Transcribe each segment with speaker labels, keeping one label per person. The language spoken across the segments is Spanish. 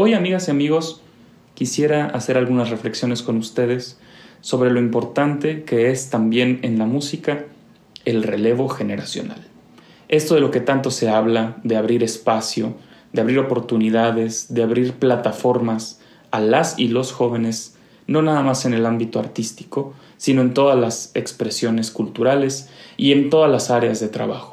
Speaker 1: Hoy, amigas y amigos, quisiera hacer algunas reflexiones con ustedes sobre lo importante que es también en la música el relevo generacional. Esto de lo que tanto se habla, de abrir espacio, de abrir oportunidades, de abrir plataformas a las y los jóvenes, no nada más en el ámbito artístico, sino en todas las expresiones culturales y en todas las áreas de trabajo.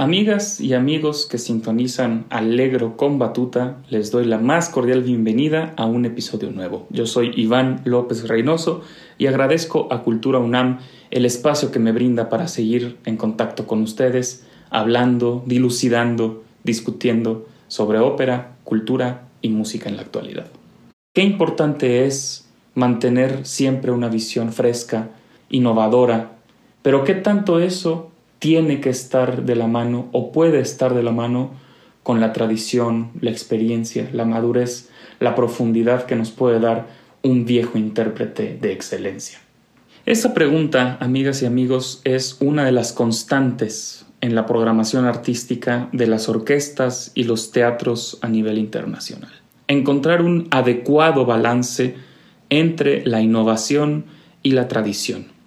Speaker 1: Amigas y amigos que sintonizan Alegro con Batuta, les doy la más cordial bienvenida a un episodio nuevo. Yo soy Iván López Reynoso y agradezco a Cultura UNAM el espacio que me brinda para seguir en contacto con ustedes, hablando, dilucidando, discutiendo sobre ópera, cultura y música en la actualidad. Qué importante es mantener siempre una visión fresca, innovadora, pero qué tanto eso tiene que estar de la mano o puede estar de la mano con la tradición, la experiencia, la madurez, la profundidad que nos puede dar un viejo intérprete de excelencia. Esa pregunta, amigas y amigos, es una de las constantes en la programación artística de las orquestas y los teatros a nivel internacional. Encontrar un adecuado balance entre la innovación y la tradición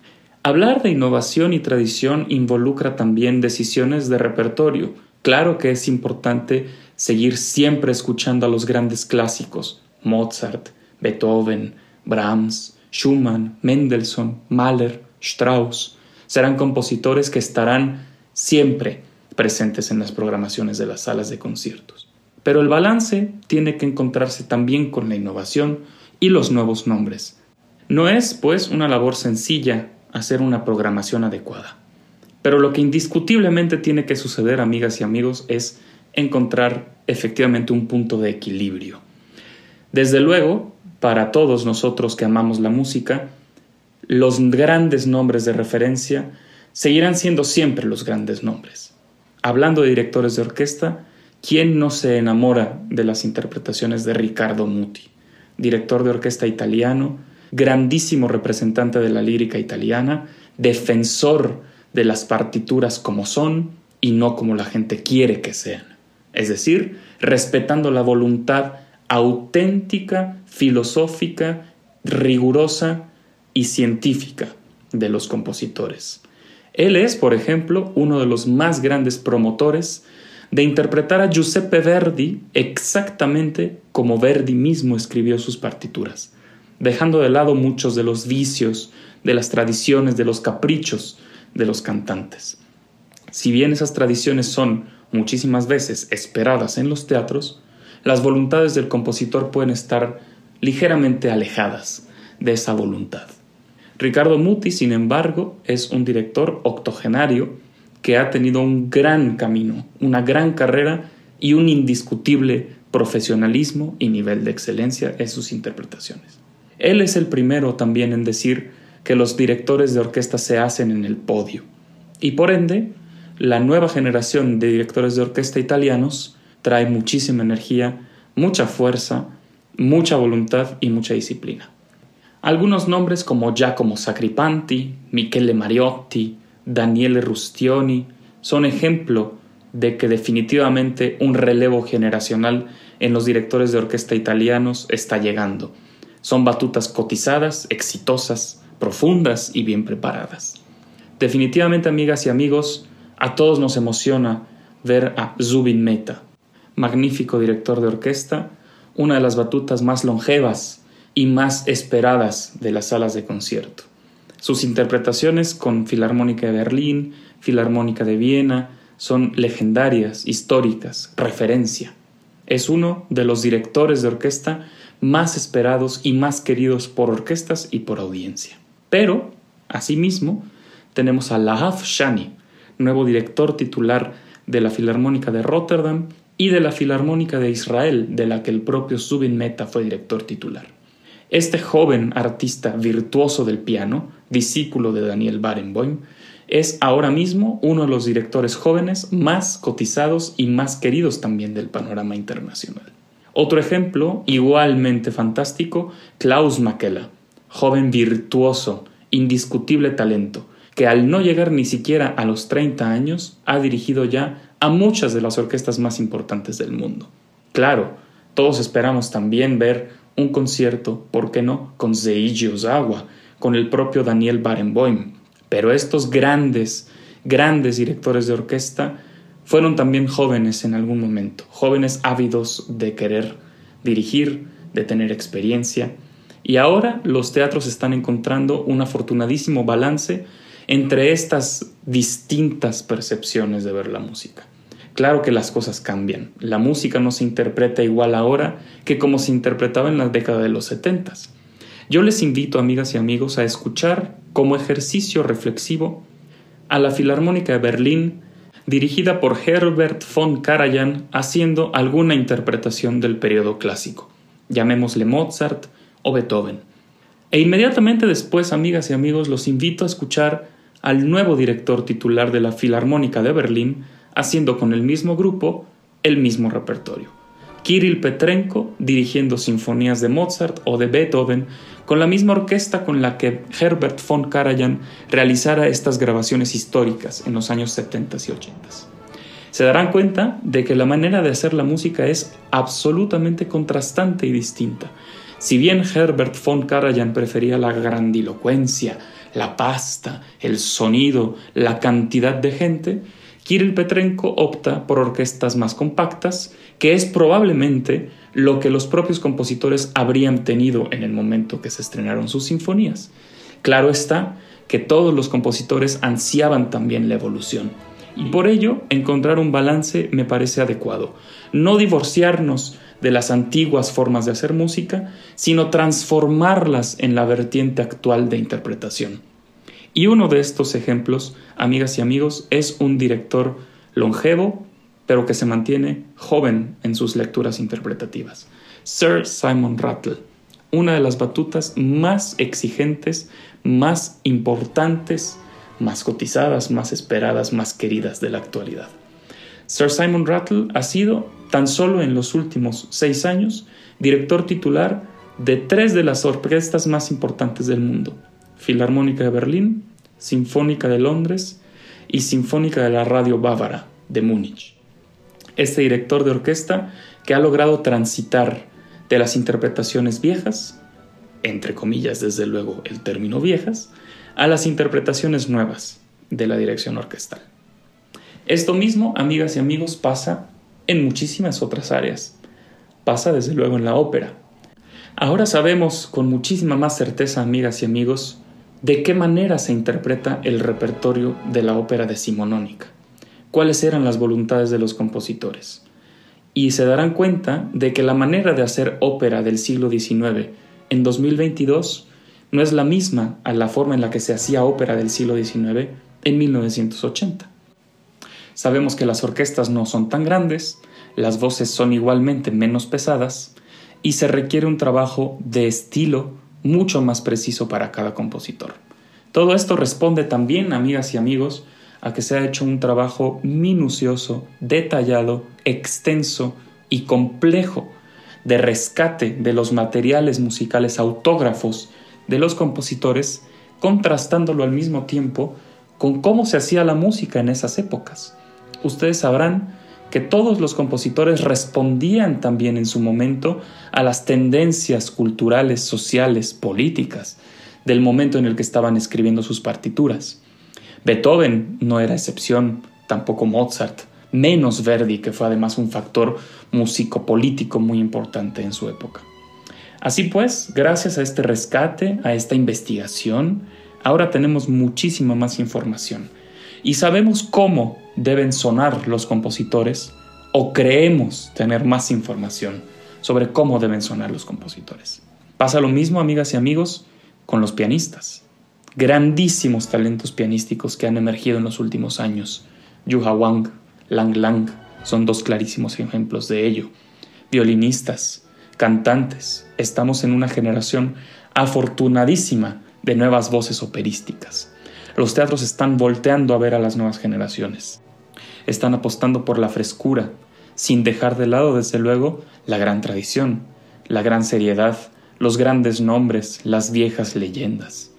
Speaker 1: Hablar de innovación y tradición involucra también decisiones de repertorio. Claro que es importante seguir siempre escuchando a los grandes clásicos, Mozart, Beethoven, Brahms, Schumann, Mendelssohn, Mahler, Strauss. Serán compositores que estarán siempre presentes en las programaciones de las salas de conciertos. Pero el balance tiene que encontrarse también con la innovación y los nuevos nombres. No es, pues, una labor sencilla hacer una programación adecuada. Pero lo que indiscutiblemente tiene que suceder, amigas y amigos, es encontrar efectivamente un punto de equilibrio. Desde luego, para todos nosotros que amamos la música, los grandes nombres de referencia seguirán siendo siempre los grandes nombres. Hablando de directores de orquesta, ¿quién no se enamora de las interpretaciones de Riccardo Muti, director de orquesta italiano, grandísimo representante de la lírica italiana, defensor de las partituras como son y no como la gente quiere que sean. Es decir, respetando la voluntad auténtica, filosófica, rigurosa y científica de los compositores. Él es, por ejemplo, uno de los más grandes promotores de interpretar a Giuseppe Verdi exactamente como Verdi mismo escribió sus partituras dejando de lado muchos de los vicios, de las tradiciones, de los caprichos de los cantantes. Si bien esas tradiciones son muchísimas veces esperadas en los teatros, las voluntades del compositor pueden estar ligeramente alejadas de esa voluntad. Ricardo Muti, sin embargo, es un director octogenario que ha tenido un gran camino, una gran carrera y un indiscutible profesionalismo y nivel de excelencia en sus interpretaciones. Él es el primero también en decir que los directores de orquesta se hacen en el podio. Y por ende, la nueva generación de directores de orquesta italianos trae muchísima energía, mucha fuerza, mucha voluntad y mucha disciplina. Algunos nombres como Giacomo Sacripanti, Michele Mariotti, Daniele Rustioni son ejemplo de que definitivamente un relevo generacional en los directores de orquesta italianos está llegando son batutas cotizadas, exitosas, profundas y bien preparadas. Definitivamente, amigas y amigos, a todos nos emociona ver a Zubin Mehta, magnífico director de orquesta, una de las batutas más longevas y más esperadas de las salas de concierto. Sus interpretaciones con Filarmónica de Berlín, Filarmónica de Viena, son legendarias, históricas, referencia. Es uno de los directores de orquesta más esperados y más queridos por orquestas y por audiencia. Pero, asimismo, tenemos a Lahav Shani, nuevo director titular de la Filarmónica de Rotterdam y de la Filarmónica de Israel, de la que el propio Zubin Mehta fue director titular. Este joven artista virtuoso del piano, discípulo de Daniel Barenboim, es ahora mismo uno de los directores jóvenes más cotizados y más queridos también del panorama internacional. Otro ejemplo, igualmente fantástico, Klaus Makela, joven virtuoso, indiscutible talento, que al no llegar ni siquiera a los 30 años ha dirigido ya a muchas de las orquestas más importantes del mundo. Claro, todos esperamos también ver un concierto, ¿por qué no?, con Seiji Ozawa, con el propio Daniel Barenboim. Pero estos grandes, grandes directores de orquesta fueron también jóvenes en algún momento, jóvenes ávidos de querer dirigir, de tener experiencia. Y ahora los teatros están encontrando un afortunadísimo balance entre estas distintas percepciones de ver la música. Claro que las cosas cambian. La música no se interpreta igual ahora que como se interpretaba en la década de los setentas. Yo les invito, amigas y amigos, a escuchar como ejercicio reflexivo a la Filarmónica de Berlín, dirigida por Herbert von Karajan, haciendo alguna interpretación del periodo clásico, llamémosle Mozart o Beethoven. E inmediatamente después, amigas y amigos, los invito a escuchar al nuevo director titular de la Filarmónica de Berlín, haciendo con el mismo grupo el mismo repertorio. Kirill Petrenko dirigiendo sinfonías de Mozart o de Beethoven con la misma orquesta con la que Herbert von Karajan realizara estas grabaciones históricas en los años 70 y 80. Se darán cuenta de que la manera de hacer la música es absolutamente contrastante y distinta. Si bien Herbert von Karajan prefería la grandilocuencia, la pasta, el sonido, la cantidad de gente, Kirill Petrenko opta por orquestas más compactas, que es probablemente lo que los propios compositores habrían tenido en el momento que se estrenaron sus sinfonías. Claro está que todos los compositores ansiaban también la evolución, y por ello encontrar un balance me parece adecuado. No divorciarnos de las antiguas formas de hacer música, sino transformarlas en la vertiente actual de interpretación. Y uno de estos ejemplos, amigas y amigos, es un director longevo, pero que se mantiene joven en sus lecturas interpretativas. Sir Simon Rattle, una de las batutas más exigentes, más importantes, más cotizadas, más esperadas, más queridas de la actualidad. Sir Simon Rattle ha sido, tan solo en los últimos seis años, director titular de tres de las orquestas más importantes del mundo, Filarmónica de Berlín, Sinfónica de Londres y Sinfónica de la Radio Bávara de Múnich. Este director de orquesta que ha logrado transitar de las interpretaciones viejas, entre comillas desde luego el término viejas, a las interpretaciones nuevas de la dirección orquestal. Esto mismo, amigas y amigos, pasa en muchísimas otras áreas. Pasa desde luego en la ópera. Ahora sabemos con muchísima más certeza, amigas y amigos, de qué manera se interpreta el repertorio de la ópera decimonónica, cuáles eran las voluntades de los compositores. Y se darán cuenta de que la manera de hacer ópera del siglo XIX en 2022 no es la misma a la forma en la que se hacía ópera del siglo XIX en 1980. Sabemos que las orquestas no son tan grandes, las voces son igualmente menos pesadas y se requiere un trabajo de estilo mucho más preciso para cada compositor. Todo esto responde también, amigas y amigos, a que se ha hecho un trabajo minucioso, detallado, extenso y complejo de rescate de los materiales musicales autógrafos de los compositores, contrastándolo al mismo tiempo con cómo se hacía la música en esas épocas. Ustedes sabrán que todos los compositores respondían también en su momento a las tendencias culturales, sociales, políticas del momento en el que estaban escribiendo sus partituras. Beethoven no era excepción, tampoco Mozart, menos Verdi, que fue además un factor músico-político muy importante en su época. Así pues, gracias a este rescate, a esta investigación, ahora tenemos muchísima más información y sabemos cómo deben sonar los compositores o creemos tener más información sobre cómo deben sonar los compositores. Pasa lo mismo, amigas y amigos, con los pianistas. Grandísimos talentos pianísticos que han emergido en los últimos años. Yuha Wang, Lang Lang son dos clarísimos ejemplos de ello. Violinistas, cantantes, estamos en una generación afortunadísima de nuevas voces operísticas. Los teatros están volteando a ver a las nuevas generaciones. Están apostando por la frescura, sin dejar de lado, desde luego, la gran tradición, la gran seriedad, los grandes nombres, las viejas leyendas.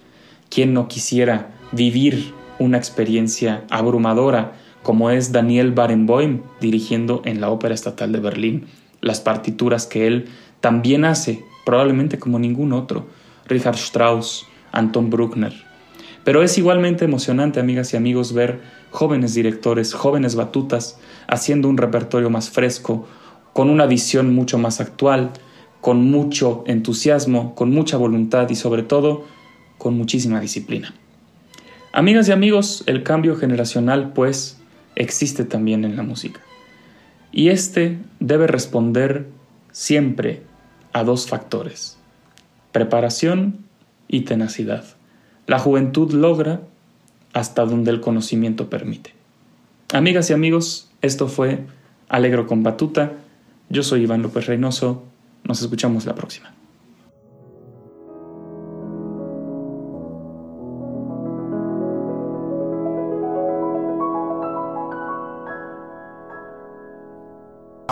Speaker 1: ¿Quién no quisiera vivir una experiencia abrumadora como es Daniel Barenboim dirigiendo en la Ópera Estatal de Berlín las partituras que él también hace, probablemente como ningún otro, Richard Strauss, Anton Bruckner. Pero es igualmente emocionante, amigas y amigos, ver jóvenes directores, jóvenes batutas, haciendo un repertorio más fresco, con una visión mucho más actual, con mucho entusiasmo, con mucha voluntad y sobre todo con muchísima disciplina. Amigas y amigos, el cambio generacional pues existe también en la música. Y este debe responder siempre a dos factores, preparación y tenacidad. La juventud logra hasta donde el conocimiento permite. Amigas y amigos, esto fue Alegro con Batuta. Yo soy Iván López Reynoso. Nos escuchamos la próxima.